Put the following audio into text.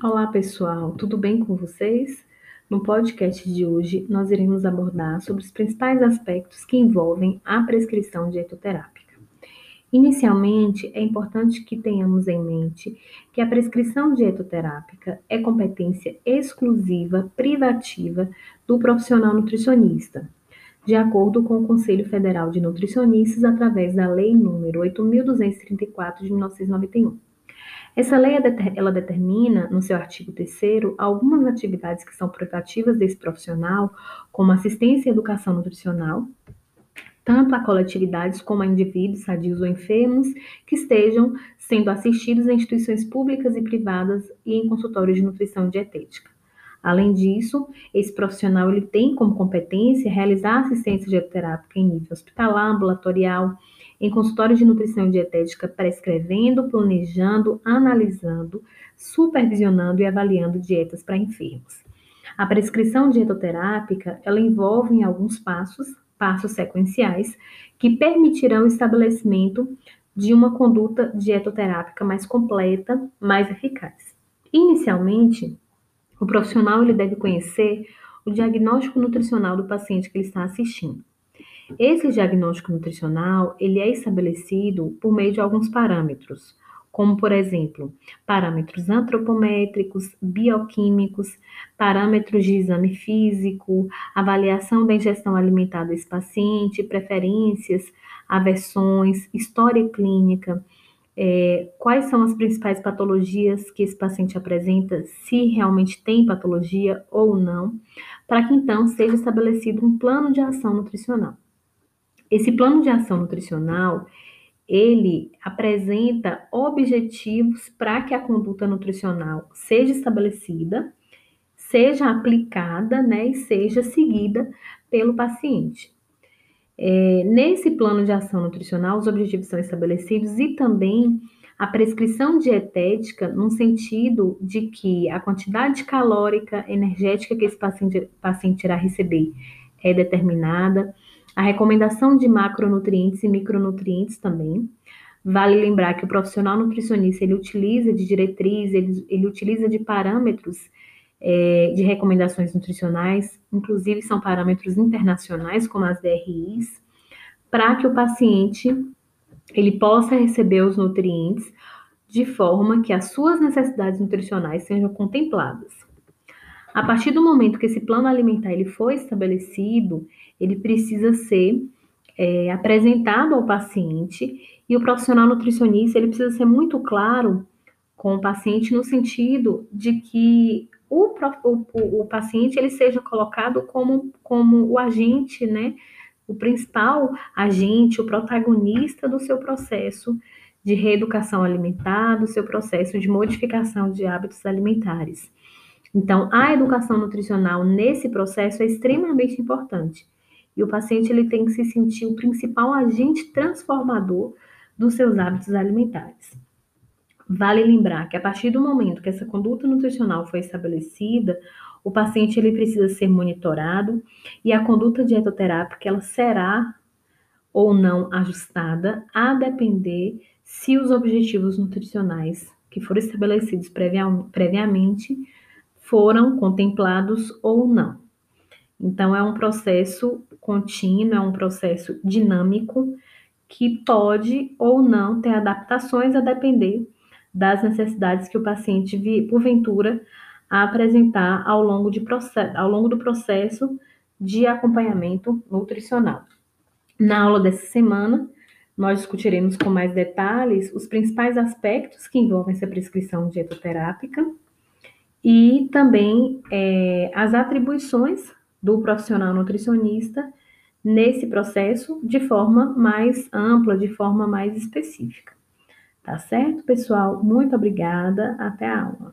Olá, pessoal, tudo bem com vocês? No podcast de hoje, nós iremos abordar sobre os principais aspectos que envolvem a prescrição dietoterápica. Inicialmente, é importante que tenhamos em mente que a prescrição dietoterápica é competência exclusiva, privativa do profissional nutricionista, de acordo com o Conselho Federal de Nutricionistas, através da Lei nº 8.234 de 1991. Essa lei ela determina, no seu artigo 3 algumas atividades que são privativas desse profissional, como assistência e educação nutricional, tanto a coletividades como a indivíduos sadios ou enfermos que estejam sendo assistidos em instituições públicas e privadas e em consultórios de nutrição e dietética. Além disso, esse profissional ele tem como competência realizar assistência dieterápica em nível hospitalar, ambulatorial, em consultórios de nutrição e dietética, prescrevendo, planejando, analisando, supervisionando e avaliando dietas para enfermos. A prescrição dietoterápica, ela envolve em alguns passos, passos sequenciais, que permitirão o estabelecimento de uma conduta dietoterápica mais completa, mais eficaz. Inicialmente, o profissional ele deve conhecer o diagnóstico nutricional do paciente que ele está assistindo. Esse diagnóstico nutricional, ele é estabelecido por meio de alguns parâmetros, como por exemplo, parâmetros antropométricos, bioquímicos, parâmetros de exame físico, avaliação da ingestão alimentar desse paciente, preferências, aversões, história clínica, é, quais são as principais patologias que esse paciente apresenta, se realmente tem patologia ou não, para que então seja estabelecido um plano de ação nutricional. Esse plano de ação nutricional, ele apresenta objetivos para que a conduta nutricional seja estabelecida, seja aplicada, né, e seja seguida pelo paciente. É, nesse plano de ação nutricional, os objetivos são estabelecidos e também a prescrição dietética, no sentido de que a quantidade calórica, energética que esse paciente, paciente irá receber é determinada, a recomendação de macronutrientes e micronutrientes também. Vale lembrar que o profissional nutricionista ele utiliza de diretriz, ele, ele utiliza de parâmetros é, de recomendações nutricionais, inclusive são parâmetros internacionais, como as DRIs, para que o paciente ele possa receber os nutrientes de forma que as suas necessidades nutricionais sejam contempladas. A partir do momento que esse plano alimentar ele foi estabelecido, ele precisa ser é, apresentado ao paciente e o profissional nutricionista ele precisa ser muito claro com o paciente no sentido de que o, o, o paciente ele seja colocado como, como o agente, né? O principal agente, o protagonista do seu processo de reeducação alimentar, do seu processo de modificação de hábitos alimentares. Então, a educação nutricional nesse processo é extremamente importante. E o paciente ele tem que se sentir o principal agente transformador dos seus hábitos alimentares. Vale lembrar que a partir do momento que essa conduta nutricional foi estabelecida, o paciente ele precisa ser monitorado e a conduta dietoterápica ela será ou não ajustada a depender se os objetivos nutricionais que foram estabelecidos previamente foram contemplados ou não. Então é um processo contínuo, é um processo dinâmico que pode ou não ter adaptações a depender das necessidades que o paciente, porventura, apresentar ao longo, de ao longo do processo de acompanhamento nutricional. Na aula dessa semana, nós discutiremos com mais detalhes os principais aspectos que envolvem essa prescrição dietoterápica e também é, as atribuições do profissional nutricionista nesse processo de forma mais ampla, de forma mais específica. Tá certo, pessoal? Muito obrigada. Até a aula.